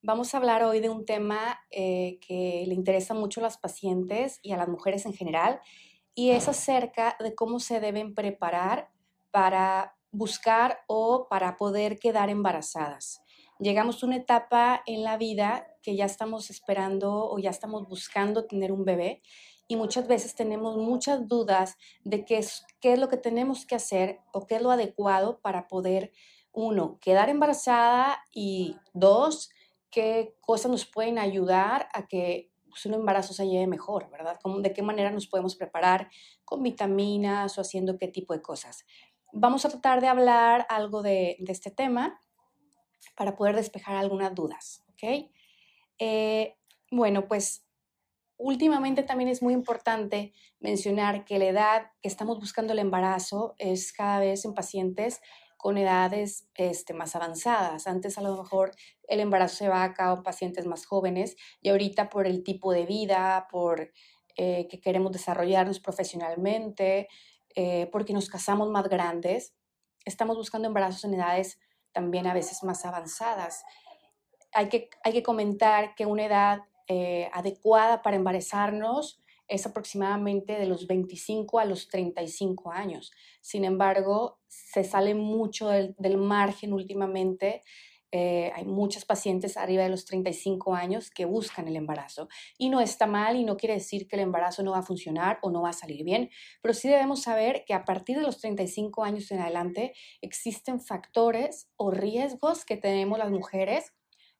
Vamos a hablar hoy de un tema eh, que le interesa mucho a las pacientes y a las mujeres en general, y es acerca de cómo se deben preparar para buscar o para poder quedar embarazadas. Llegamos a una etapa en la vida que ya estamos esperando o ya estamos buscando tener un bebé y muchas veces tenemos muchas dudas de qué es, qué es lo que tenemos que hacer o qué es lo adecuado para poder, uno, quedar embarazada y dos, qué cosas nos pueden ayudar a que pues, un embarazo se lleve mejor, ¿verdad? ¿De qué manera nos podemos preparar con vitaminas o haciendo qué tipo de cosas? Vamos a tratar de hablar algo de, este tema para poder despejar algunas dudas, ¿ok? Eh, bueno, pues últimamente también es muy importante mencionar que la edad que estamos buscando el embarazo es cada vez en pacientes con edades este, más avanzadas. Antes a lo mejor el embarazo se va a cabo en pacientes más jóvenes y ahorita por el tipo de vida, por eh, que queremos desarrollarnos profesionalmente, eh, porque nos casamos más grandes, estamos buscando embarazos en edades también a veces más avanzadas. Hay que, hay que comentar que una edad eh, adecuada para embarazarnos es aproximadamente de los 25 a los 35 años. Sin embargo, se sale mucho del, margen últimamente. Eh, hay muchas pacientes arriba de los 35 años que buscan el embarazo y no está mal y no quiere decir que el embarazo no va a funcionar o no va a salir bien, pero sí debemos saber que a partir de los 35 años en adelante existen factores o riesgos que tenemos las mujeres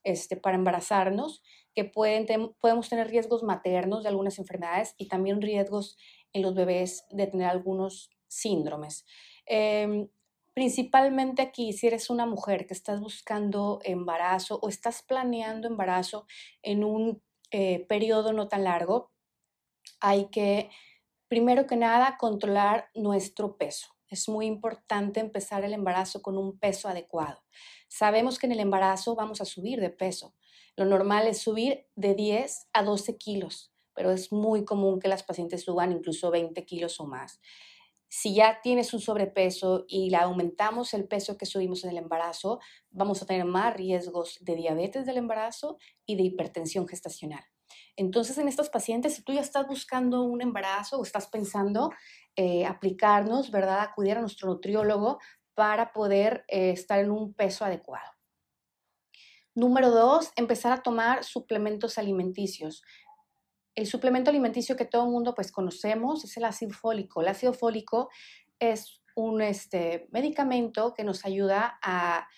este, para embarazarnos, que pueden, podemos tener riesgos maternos de algunas enfermedades y también riesgos en los bebés de tener algunos síndromes. Em, principalmente aquí, si eres una mujer que estás buscando embarazo o estás planeando embarazo en un eh, periodo no tan largo, hay que, primero que nada, controlar nuestro peso. Es muy importante empezar el embarazo con un peso adecuado. Sabemos que en el embarazo vamos a subir de peso. Lo normal es subir de 10 a 12 kilos, pero es muy común que las pacientes suban incluso 20 kilos o más. Si ya tienes un sobrepeso y le aumentamos el peso que subimos en el embarazo, vamos a tener más riesgos de diabetes del embarazo y de hipertensión gestacional. Entonces, en estos pacientes, si tú ya estás buscando un embarazo o estás pensando eh, aplicarnos, ¿verdad? Acudir a nuestro nutriólogo para poder eh, estar en un peso adecuado. Número dos, empezar a tomar suplementos alimenticios. El suplemento alimenticio que todo el mundo pues conocemos es el ácido fólico. El ácido fólico es un este, medicamento que nos ayuda a,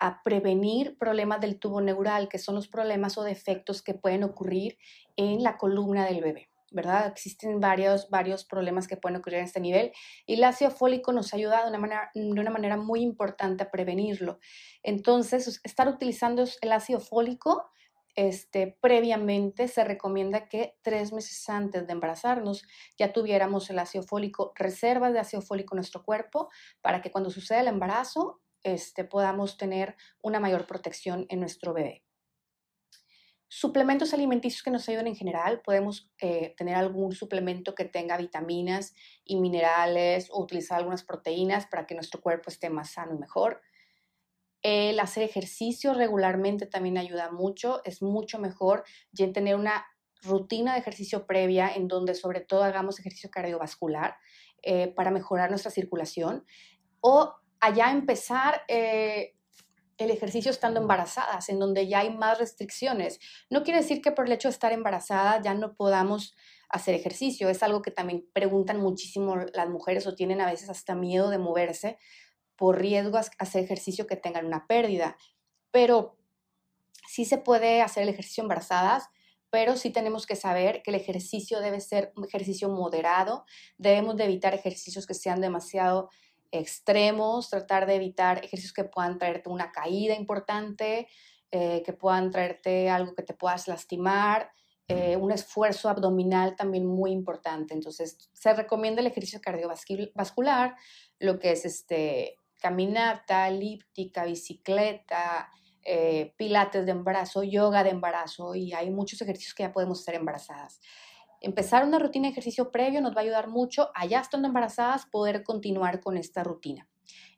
a prevenir problemas del tubo neural, que son los problemas o defectos que pueden ocurrir en la columna del bebé. ¿verdad? Existen varios, varios problemas que pueden ocurrir en este nivel y el ácido fólico nos ayuda de una manera, de una manera muy importante a prevenirlo. Entonces, estar utilizando el ácido fólico este, previamente se recomienda que tres meses antes de embarazarnos ya tuviéramos el ácido fólico, reservas de ácido fólico en nuestro cuerpo para que cuando suceda el embarazo este, podamos tener una mayor protección en nuestro bebé. Suplementos alimenticios que nos ayuden en general, podemos eh, tener algún suplemento que tenga vitaminas y minerales o utilizar algunas proteínas para que nuestro cuerpo esté más sano y mejor. El hacer ejercicio regularmente también ayuda mucho, es mucho mejor ya tener una rutina de ejercicio previa en donde sobre todo hagamos ejercicio cardiovascular eh, para mejorar nuestra circulación o allá empezar eh, el ejercicio estando embarazadas, en donde ya hay más restricciones. No quiere decir que por el hecho de estar embarazada ya no podamos hacer ejercicio. Es algo que también preguntan muchísimo las mujeres o tienen a veces hasta miedo de moverse por riesgo a hacer ejercicio que tengan una pérdida. Pero sí se puede hacer el ejercicio embarazadas, pero sí tenemos que saber que el ejercicio debe ser un ejercicio moderado. Debemos de evitar ejercicios que sean demasiado extremos, tratar de evitar ejercicios que puedan traerte una caída importante, eh, que puedan traerte algo que te puedas lastimar, eh, un esfuerzo abdominal también muy importante. Entonces, se recomienda el ejercicio cardiovascular, lo que es este, caminata, elíptica, bicicleta, eh, pilates de embarazo, yoga de embarazo y hay muchos ejercicios que ya podemos hacer embarazadas. Empezar una rutina de ejercicio previo nos va a ayudar mucho a ya estando embarazadas poder continuar con esta rutina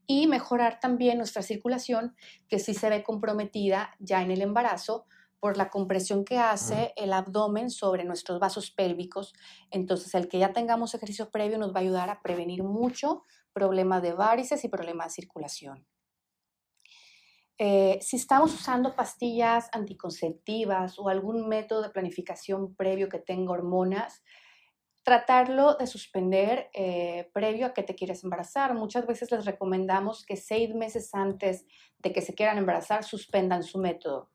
y mejorar también nuestra circulación que sí se ve comprometida ya en el embarazo por la compresión que hace el abdomen sobre nuestros vasos pélvicos. Entonces, el que ya tengamos ejercicio previo nos va a ayudar a prevenir mucho problemas de varices y problemas de circulación. Eh, si estamos usando pastillas anticonceptivas o algún método de planificación previo que tenga hormonas, tratarlo de suspender eh, previo a que te quieras embarazar. Muchas veces les recomendamos que seis meses antes de que se quieran embarazar suspendan su método.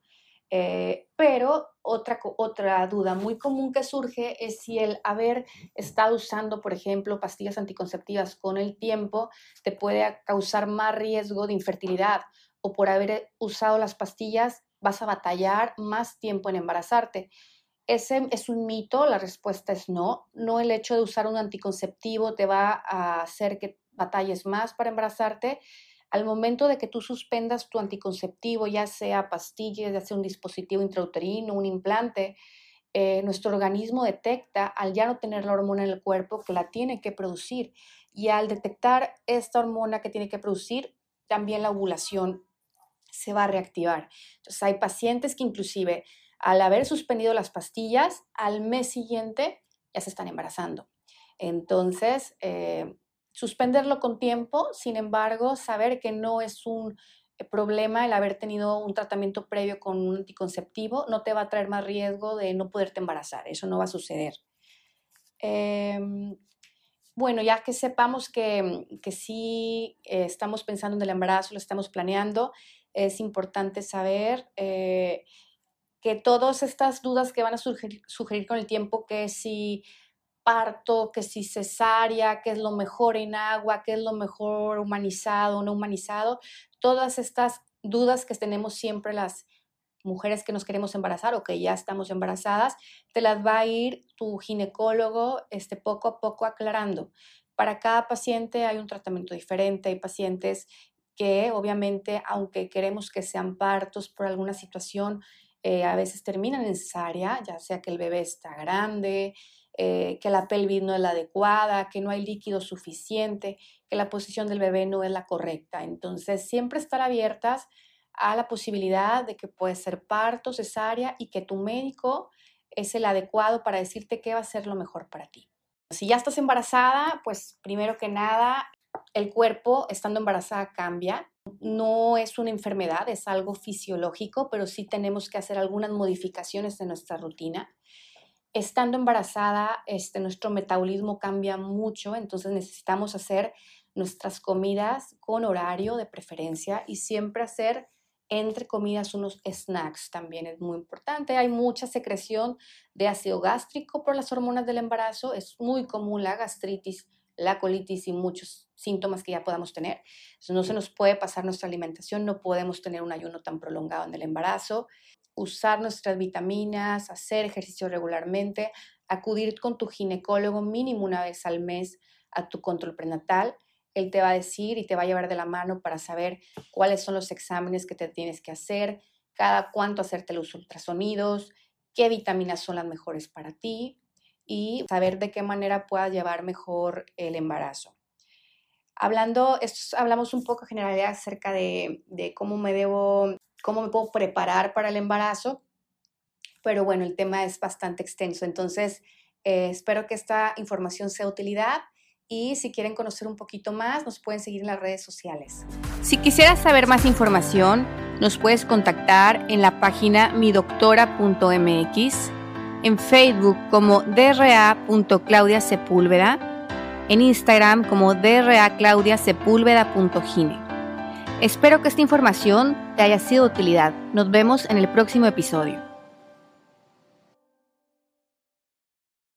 Eh, pero otra, otra duda muy común que surge es si el haber estado usando, por ejemplo, pastillas anticonceptivas con el tiempo te puede causar más riesgo de infertilidad o por haber usado las pastillas vas a batallar más tiempo en embarazarte. Ese es un mito, la respuesta es no. No el hecho de usar un anticonceptivo te va a hacer que batalles más para embarazarte. Al momento de que tú suspendas tu anticonceptivo, ya sea pastillas, ya sea un dispositivo intrauterino, un implante, eh, nuestro organismo detecta, al ya no tener la hormona en el cuerpo, que la tiene que producir. Y al detectar esta hormona que tiene que producir, también la ovulación se va a reactivar. Entonces hay pacientes que inclusive al haber suspendido las pastillas, al mes siguiente ya se están embarazando. Entonces, eh, suspenderlo con tiempo, sin embargo, saber que no es un eh, problema el haber tenido un tratamiento previo con un anticonceptivo, no te va a traer más riesgo de no poderte embarazar, eso no va a suceder. Em, bueno, ya que sepamos que, que sí eh, estamos pensando en el embarazo, lo estamos planeando, es importante saber eh, que todas estas dudas que van a sugerir, con el tiempo, que si parto, que si cesárea, que es lo mejor en agua, que es lo mejor humanizado no humanizado, todas estas dudas que tenemos siempre las mujeres que nos queremos embarazar o que ya estamos embarazadas, te las va a ir tu ginecólogo este, poco a poco aclarando. Para cada paciente hay un tratamiento diferente, hay pacientes que obviamente, aunque queremos que sean partos por alguna situación, eh, a veces terminan en cesárea, ya sea que el bebé está grande, eh, que la pelvis no es la adecuada, que no hay líquido suficiente, que la posición del bebé no es la correcta. Entonces, siempre estar abiertas a la posibilidad de que puede ser parto, cesárea y que tu médico es el adecuado para decirte qué va a ser lo mejor para ti. Si ya estás embarazada, pues primero que nada, el cuerpo estando embarazada cambia. No es una enfermedad, es algo fisiológico, pero sí tenemos que hacer algunas modificaciones en nuestra rutina. Estando embarazada, este, nuestro metabolismo cambia mucho, entonces necesitamos hacer nuestras comidas con horario de preferencia y siempre hacer entre comidas unos snacks también es muy importante. Hay mucha secreción de ácido gástrico por las hormonas del embarazo. Es muy común la gastritis la colitis y muchos síntomas que ya podamos tener. no se nos puede pasar nuestra alimentación, no podemos tener un ayuno tan prolongado en el embarazo. Usar nuestras vitaminas, hacer ejercicio regularmente, acudir con tu ginecólogo mínimo una vez al mes a tu control prenatal. Él te va a decir y te va a llevar de la mano para saber cuáles son los exámenes que te tienes que hacer, cada cuánto hacerte los ultrasonidos, qué vitaminas son las mejores para ti, y saber de qué manera pueda llevar mejor el embarazo. Hablando, esto, hablamos un poco en generalidad acerca de, cómo me debo, cómo me puedo preparar para el embarazo, pero bueno, el tema es bastante extenso, entonces eh, espero que esta información sea de utilidad y si quieren conocer un poquito más, nos pueden seguir en las redes sociales. Si quisieras saber más información, nos puedes contactar en la página midoctora.mx en Facebook como dra.claudiasepúlveda, en Instagram como draclaudiasepúlveda.gine. Espero que esta información te haya sido de utilidad. Nos vemos en el próximo episodio.